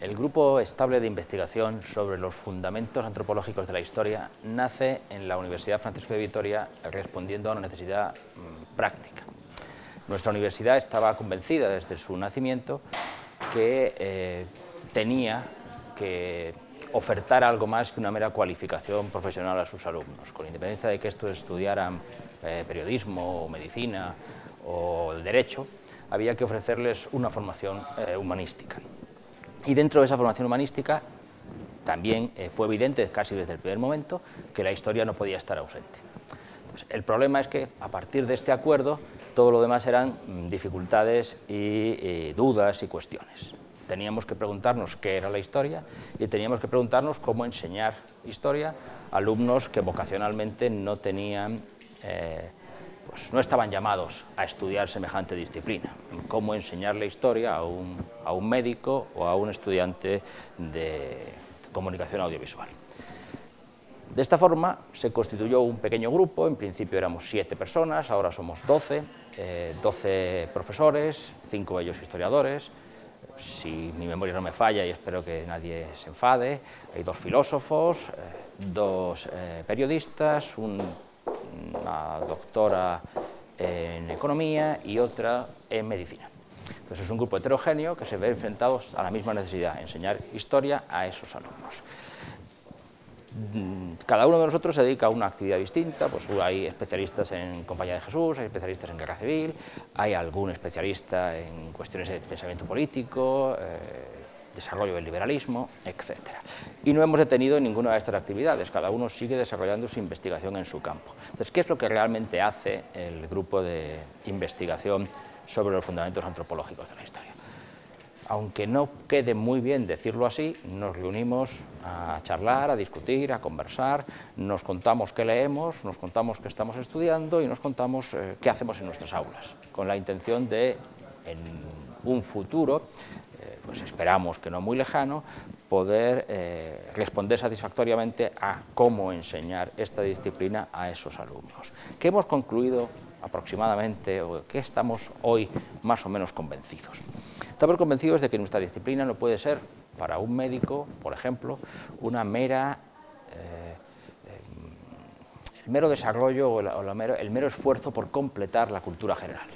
El Grupo Estable de Investigación sobre los Fundamentos Antropológicos de la Historia nace en la Universidad Francisco de Vitoria respondiendo a una necesidad mm, práctica. Nuestra universidad estaba convencida desde su nacimiento que eh, tenía que ofertar algo más que una mera cualificación profesional a sus alumnos, con independencia de que estos estudiaran eh, periodismo o medicina o derecho, había que ofrecerles una formación eh, humanística. Y dentro de esa formación humanística también eh, fue evidente casi desde el primer momento que la historia no podía estar ausente. el problema es que a partir de este acuerdo todo lo demás eran mm, dificultades y dudas y cuestiones. Teníamos que preguntarnos qué era la historia y teníamos que preguntarnos cómo enseñar historia a alumnos que vocacionalmente no tenían eh, pues no estaban llamados a estudiar semejante disciplina, cómo enseñarle historia a un, a un médico o a un estudiante de comunicación audiovisual. De esta forma se constituyó un pequeño grupo, en principio éramos siete personas, ahora somos doce, eh, doce profesores, cinco de ellos historiadores, si mi memoria no me falla y espero que nadie se enfade, hay dos filósofos, eh, dos eh, periodistas, un una doctora en economía y otra en medicina. Entonces es un grupo heterogéneo que se ve enfrentados a la misma necesidad, enseñar historia a esos alumnos. Mm, cada uno de nosotros se dedica a una actividad distinta, pues hay especialistas en Compañía de Jesús, hay especialistas en Guerra Civil, hay algún especialista en cuestiones de pensamiento político, eh, desarrollo del liberalismo, etc. Y no hemos detenido ninguna de estas actividades, cada uno sigue desarrollando su investigación en su campo. Entonces, ¿qué es lo que realmente hace el grupo de investigación sobre los fundamentos antropológicos de la historia? Aunque no quede muy bien decirlo así, nos reunimos a charlar, a discutir, a conversar, nos contamos qué leemos, nos contamos qué estamos estudiando y nos contamos eh, qué hacemos en nuestras aulas, con la intención de, en un futuro, pues esperamos que no muy lejano, poder eh, responder satisfactoriamente a cómo enseñar esta disciplina a esos alumnos. ¿Qué hemos concluido aproximadamente, o qué estamos hoy más o menos convencidos? Estamos convencidos de que nuestra disciplina no puede ser, para un médico, por ejemplo, una mera... Eh, el mero desarrollo o, el mero esfuerzo por completar la cultura general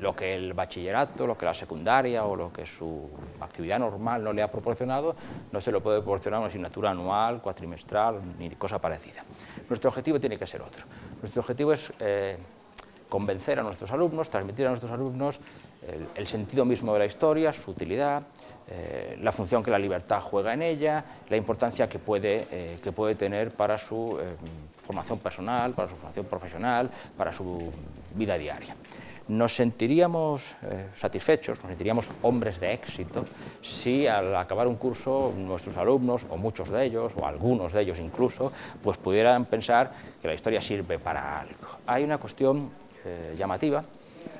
lo que el bachillerato, lo que la secundaria o lo que su actividad normal no le ha proporcionado, no se lo puede proporcionar una asignatura anual, cuatrimestral, ni cosa parecida. Nuestro objetivo tiene que ser otro. Nuestro objetivo es eh, convencer a nuestros alumnos, transmitir a nuestros alumnos el, sentido mismo de la historia, su utilidad, eh, la función que la libertad juega en ella, la importancia que puede, eh, que puede tener para su formación personal, para su formación profesional, para su vida diaria nos sentiríamos eh, satisfechos, nos sentiríamos hombres de éxito si al acabar un curso nuestros alumnos, o muchos de ellos, o algunos de ellos incluso, pues pudieran pensar que la historia sirve para algo. Hay una cuestión eh, llamativa,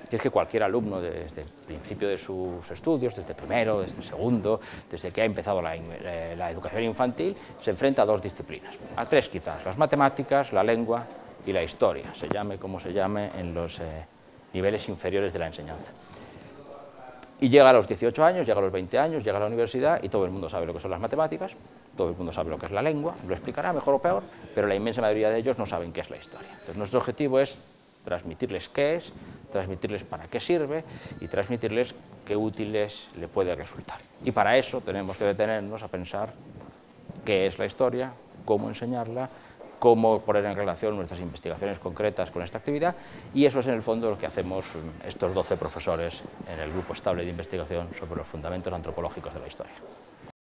que es que cualquier alumno desde el principio de sus estudios, desde primero, desde segundo, desde que ha empezado la, eh, educación infantil, se enfrenta a dos disciplinas, a tres quizás, las matemáticas, la lengua y la historia, se llame como se llame en los niveles inferiores de la enseñanza. Y llega a los 18 años, llega a los 20 años, llega a la universidad y todo el mundo sabe lo que son las matemáticas, todo el mundo sabe lo que es la lengua, lo explicará mejor o peor, pero la inmensa mayoría de ellos no saben qué es la historia. Entonces nuestro objetivo es transmitirles qué es, transmitirles para qué sirve y transmitirles qué útiles le puede resultar. Y para eso tenemos que detenernos a pensar qué es la historia, cómo enseñarla, cómo poner en relación nuestras investigaciones concretas con esta actividad y eso es en el fondo lo que hacemos estos 12 profesores en el grupo estable de investigación sobre los fundamentos antropológicos de la historia.